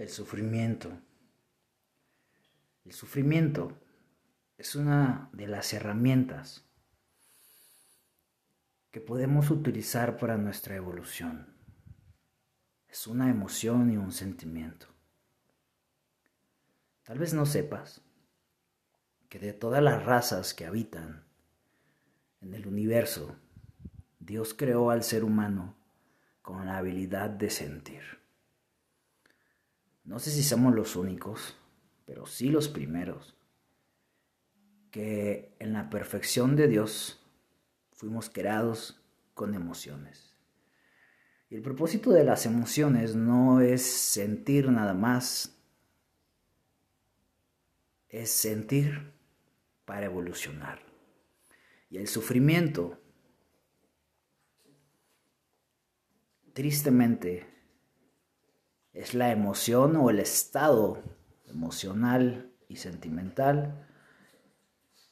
el sufrimiento. El sufrimiento es una de las herramientas que podemos utilizar para nuestra evolución. Es una emoción y un sentimiento. Tal vez no sepas que de todas las razas que habitan en el universo, Dios creó al ser humano con la habilidad de sentir. No sé si somos los únicos, pero sí los primeros, que en la perfección de Dios fuimos creados con emociones. Y el propósito de las emociones no es sentir nada más, es sentir para evolucionar. Y el sufrimiento, tristemente, es la emoción o el estado emocional y sentimental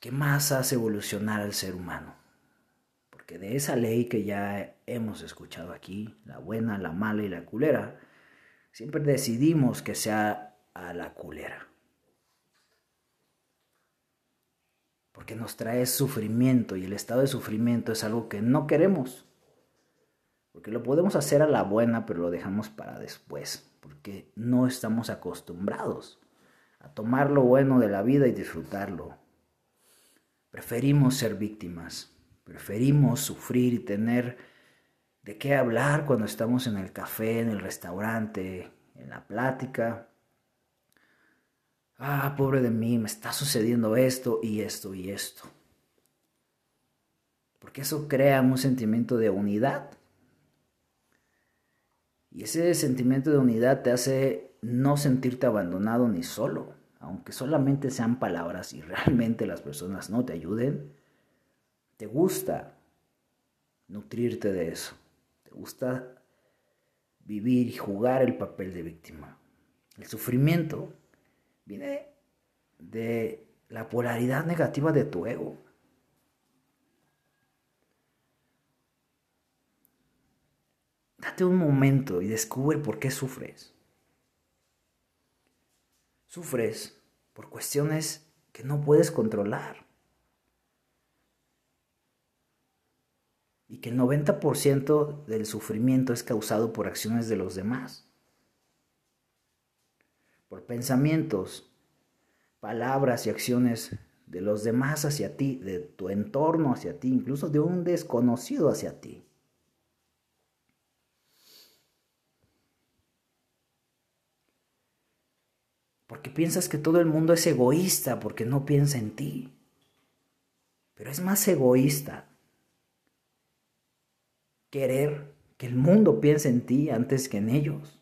que más hace evolucionar al ser humano. Porque de esa ley que ya hemos escuchado aquí, la buena, la mala y la culera, siempre decidimos que sea a la culera. Porque nos trae sufrimiento y el estado de sufrimiento es algo que no queremos. Porque lo podemos hacer a la buena, pero lo dejamos para después no estamos acostumbrados a tomar lo bueno de la vida y disfrutarlo. Preferimos ser víctimas, preferimos sufrir y tener de qué hablar cuando estamos en el café, en el restaurante, en la plática. Ah, pobre de mí, me está sucediendo esto y esto y esto. Porque eso crea un sentimiento de unidad y ese sentimiento de unidad te hace no sentirte abandonado ni solo, aunque solamente sean palabras y realmente las personas no te ayuden. Te gusta nutrirte de eso. Te gusta vivir y jugar el papel de víctima. El sufrimiento viene de la polaridad negativa de tu ego. Date un momento y descubre por qué sufres. Sufres por cuestiones que no puedes controlar. Y que el 90% del sufrimiento es causado por acciones de los demás. Por pensamientos, palabras y acciones de los demás hacia ti, de tu entorno hacia ti, incluso de un desconocido hacia ti. Porque piensas que todo el mundo es egoísta porque no piensa en ti. Pero es más egoísta querer que el mundo piense en ti antes que en ellos.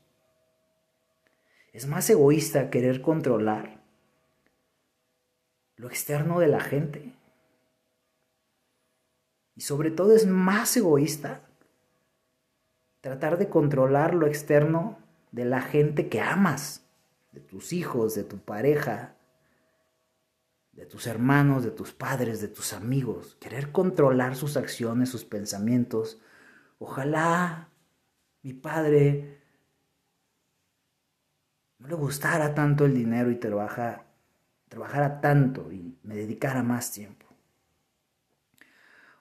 Es más egoísta querer controlar lo externo de la gente. Y sobre todo es más egoísta tratar de controlar lo externo de la gente que amas de tus hijos, de tu pareja, de tus hermanos, de tus padres, de tus amigos, querer controlar sus acciones, sus pensamientos. Ojalá mi padre no le gustara tanto el dinero y trabaja, trabajara tanto y me dedicara más tiempo.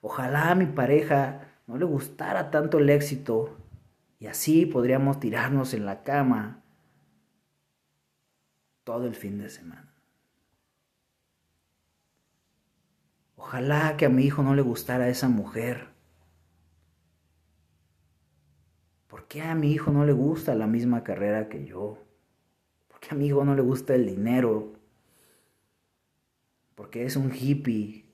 Ojalá mi pareja no le gustara tanto el éxito y así podríamos tirarnos en la cama todo el fin de semana. Ojalá que a mi hijo no le gustara esa mujer. ¿Por qué a mi hijo no le gusta la misma carrera que yo? ¿Por qué a mi hijo no le gusta el dinero? Porque es un hippie.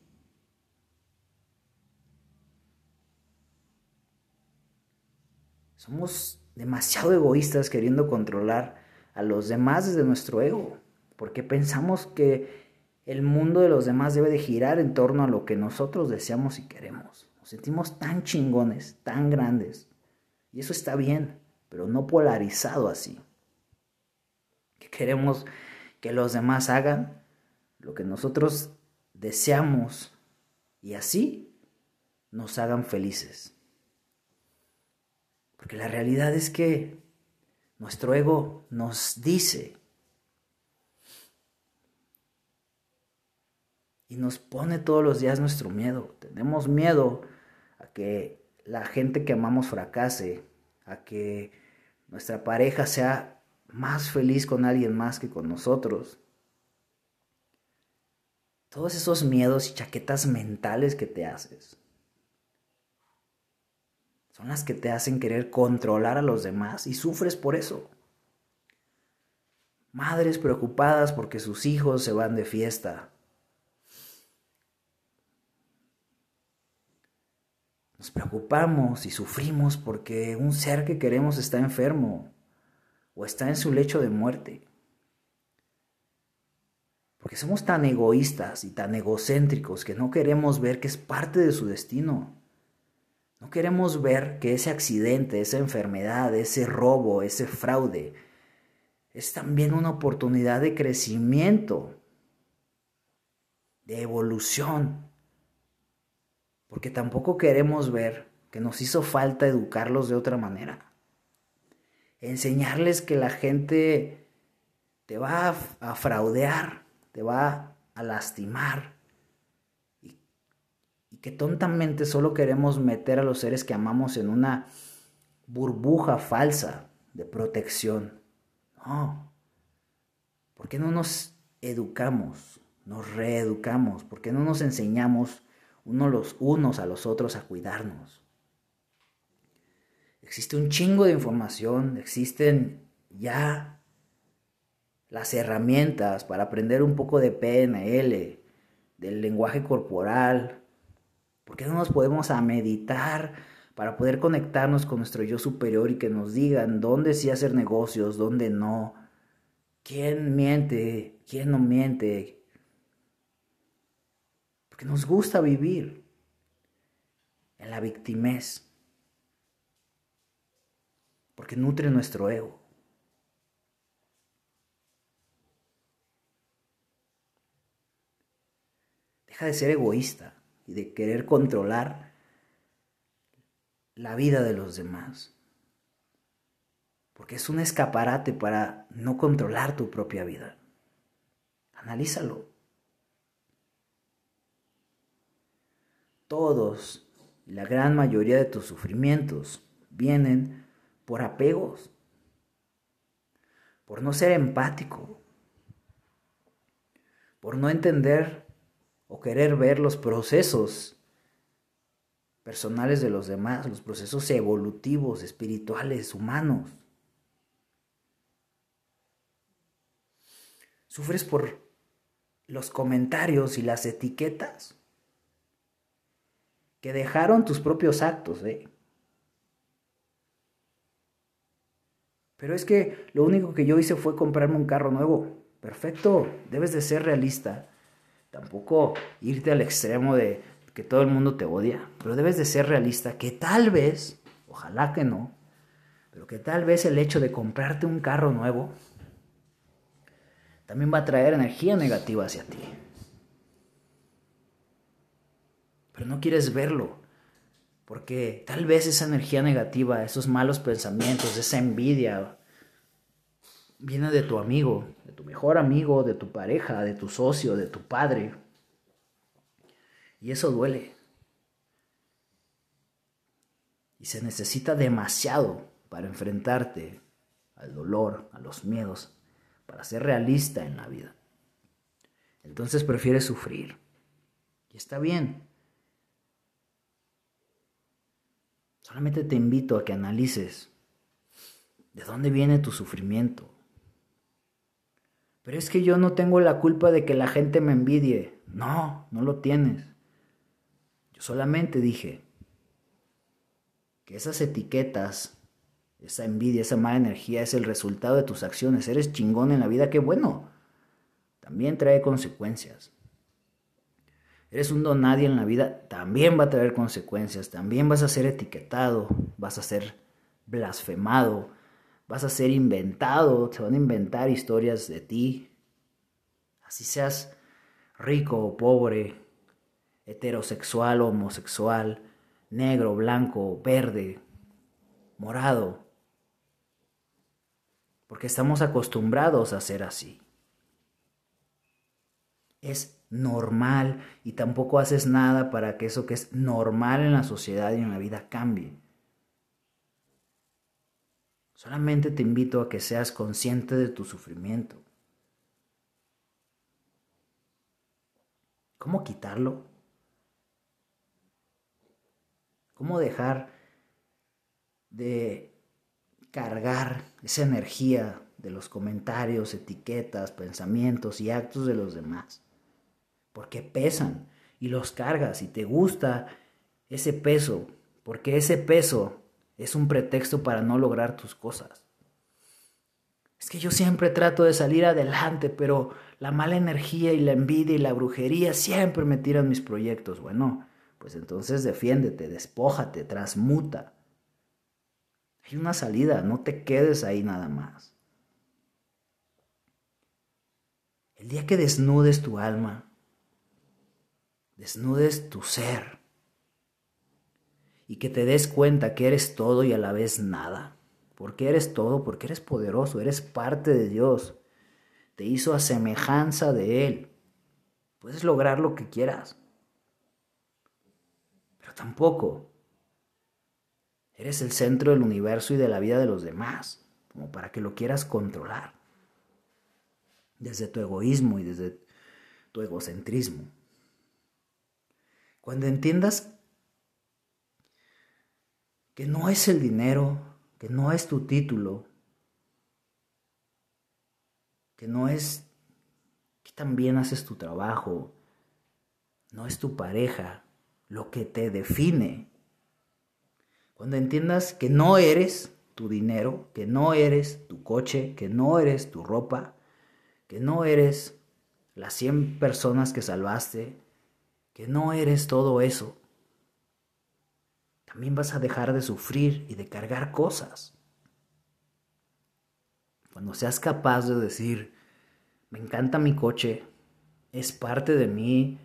Somos demasiado egoístas queriendo controlar a los demás desde nuestro ego, porque pensamos que el mundo de los demás debe de girar en torno a lo que nosotros deseamos y queremos. Nos sentimos tan chingones, tan grandes, y eso está bien, pero no polarizado así. Que queremos que los demás hagan lo que nosotros deseamos y así nos hagan felices. Porque la realidad es que Nuestro ego nos dice y nos pone todos los días nuestro miedo. Tenemos miedo a que la gente que amamos fracase, a que nuestra pareja sea más feliz con alguien más que con nosotros. Todos esos miedos y chaquetas mentales que te haces son las que te hacen querer controlar a los demás y sufres por eso. Madres preocupadas porque sus hijos se van de fiesta, Nos preocupamos y sufrimos porque un ser que queremos está enfermo o está en su lecho de muerte. Porque somos tan egoístas y tan egocéntricos que no queremos ver que es parte de su destino. No queremos ver que ese accidente, esa enfermedad, ese robo, ese fraude, es también una oportunidad de crecimiento, de evolución, porque tampoco queremos ver que nos hizo falta educarlos de otra manera. Enseñarles que la gente te va a, fraudear, te va a lastimar. Que tontamente solo queremos meter a los seres que amamos en una burbuja falsa de protección. No. ¿Por qué no nos educamos, nos reeducamos? ¿Por qué no nos enseñamos uno los unos a los otros a cuidarnos. Existe un chingo de información, existen ya las herramientas para aprender un poco de PNL, del lenguaje corporal. ¿Por qué no nos podemos a meditar para poder conectarnos con nuestro yo superior y que nos digan dónde sí hacer negocios, dónde no? ¿Quién miente? ¿Quién no miente? nos gusta vivir en la victimez, porque nutre nuestro ego. Deja de ser egoísta de querer controlar la vida de los demás. Porque es un escaparate para no controlar tu propia vida. Analízalo. todos, la gran mayoría de tus sufrimientos vienen por apegos, por no ser empático, por no entender o querer ver los procesos personales de los demás, los procesos evolutivos, espirituales, humanos. Sufres por los comentarios y las etiquetas que dejaron tus propios actos. ¿eh? Pero es que lo único que yo hice fue comprarme un carro nuevo. Perfecto, debes de ser realista. Tampoco irte al extremo de que todo el mundo te odia. Pero debes de ser realista que tal vez, ojalá que no, pero que tal vez el hecho de comprarte un carro nuevo también va a traer energía negativa hacia ti. pero no quieres verlo. Porque tal vez esa energía negativa, esos malos pensamientos, esa envidia, viene de tu amigo, de tu mejor amigo, de tu pareja, de tu socio, de tu padre. Y eso duele. Y se necesita demasiado para enfrentarte al dolor, a los miedos, para ser realista en la vida. Entonces prefieres sufrir. Y está bien. Solamente te invito a que analices de dónde viene tu sufrimiento. Pero es que yo no tengo la culpa de que la gente me envidie. No, no lo tienes. Yo solamente dije que esas etiquetas, esa envidia, esa mala energía es el resultado de tus acciones. Eres chingón en la vida, qué bueno. También trae consecuencias eres un don nadie en la vida, también va a traer consecuencias, también vas a ser etiquetado, vas a ser blasfemado, vas a ser inventado, te van a inventar historias de ti. Así seas rico o pobre, heterosexual o homosexual, negro, blanco, verde, morado. porque estamos acostumbrados a ser así. Es normal y tampoco haces nada para que eso que es normal en la sociedad y en la vida cambie. Solamente te invito a que seas consciente de tu sufrimiento. ¿Cómo quitarlo? ¿Cómo dejar de cargar esa energía de los comentarios, etiquetas, pensamientos y actos de los demás? Porque pesan y los cargas y te gusta ese peso, porque ese peso es un pretexto para no lograr tus cosas. Es que yo siempre trato de salir adelante, pero la mala energía y la envidia y la brujería siempre me tiran mis proyectos. Bueno, pues entonces defiéndete, despójate, transmuta. Hay una salida, no te quedes ahí nada más. El día que desnudes tu alma, desnudes tu ser, y que te des cuenta que eres todo y a la vez nada. Porque eres todo, porque eres poderoso, eres parte de Dios. Te hizo a semejanza de Él. Puedes lograr lo que quieras. Pero tampoco eres el centro del universo y de la vida de los demás, como para que lo quieras controlar. Desde tu egoísmo y desde tu egocentrismo. Cuando entiendas que no es el dinero, que no es tu título, que no es que también haces tu trabajo, no es tu pareja lo que te define. Cuando entiendas que no eres tu dinero, que no eres tu coche, que no eres tu ropa, que no eres las 100 personas que salvaste, que no eres todo eso, también vas a dejar de sufrir y de cargar cosas. Cuando seas capaz de decir, me encanta mi coche, es parte de mí,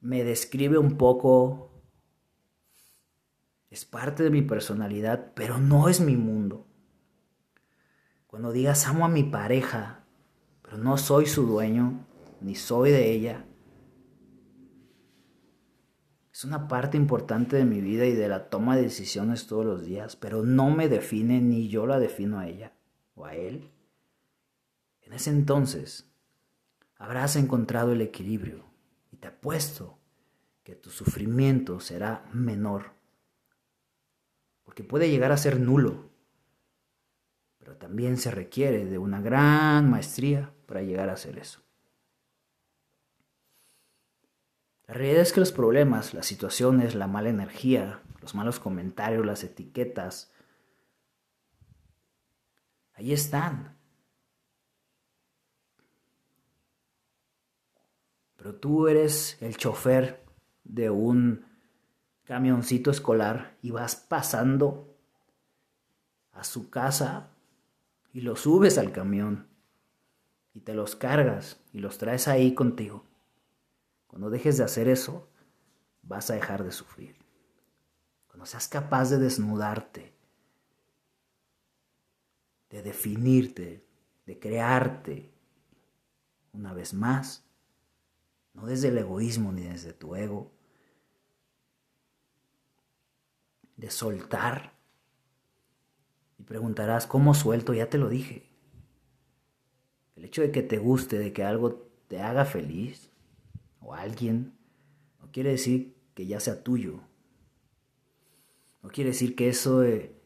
me describe un poco, es parte de mi personalidad, pero no es mi mundo. Cuando digas, amo a mi pareja, pero no soy su dueño, ni soy de ella, es una parte importante de mi vida y de la toma de decisiones todos los días, pero no me define ni yo la defino a ella o a él. En ese entonces habrás encontrado el equilibrio y te apuesto que tu sufrimiento será menor, porque puede llegar a ser nulo, pero también se requiere de una gran maestría para llegar a hacer eso. La realidad es que los problemas, las situaciones, la mala energía, los malos comentarios, las etiquetas, ahí están. Pero tú eres el chofer de un camioncito escolar y vas pasando a su casa y los subes al camión y te los cargas y los traes ahí contigo. Cuando dejes de hacer eso, vas a dejar de sufrir. Cuando seas capaz de desnudarte, de definirte, de crearte, una vez más, no desde el egoísmo ni desde tu ego, de soltar. Y preguntarás, ¿cómo suelto? Ya te lo dije. El hecho de que te guste, de que algo te haga feliz, o alguien, no quiere decir que ya sea tuyo. No quiere decir que eso de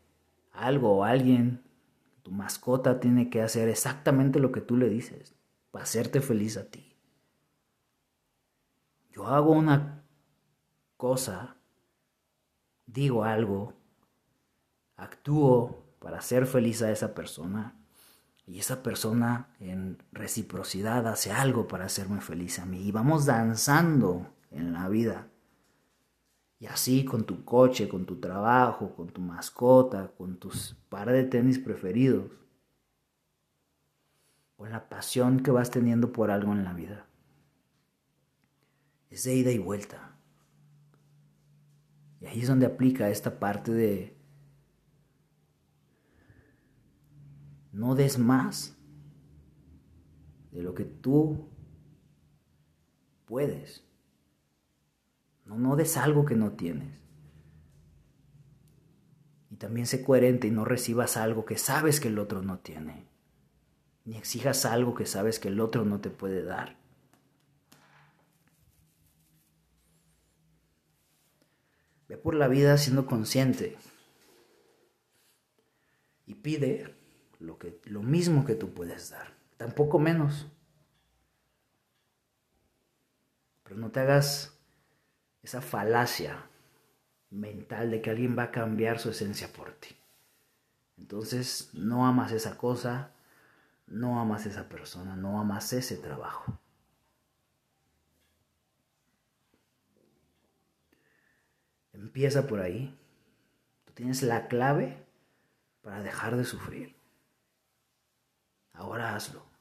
algo o alguien, tu mascota tiene que hacer exactamente lo que tú le dices para hacerte feliz a ti. Yo hago una cosa, digo algo, actúo para hacer feliz a esa persona y esa persona en reciprocidad hace algo para hacerme feliz a mí. Y vamos danzando en la vida. Y así con tu coche, con tu trabajo, con tu mascota, con tus par de tenis preferidos. Con la pasión que vas teniendo por algo en la vida. Es de ida y vuelta. Y ahí es donde aplica esta parte de No des más de lo que tú puedes. No, no des algo que no tienes. Y también sé coherente y no recibas algo que sabes que el otro no tiene. Ni exijas algo que sabes que el otro no te puede dar. Ve por la vida siendo consciente y pide lo, que, lo mismo que tú puedes dar, tampoco menos. Pero no te hagas esa falacia mental de que alguien va a cambiar su esencia por ti. Entonces no amas esa cosa, no amas esa persona, no amas ese trabajo. Empieza por ahí. Tú tienes la clave para dejar de sufrir. Ahora hazlo.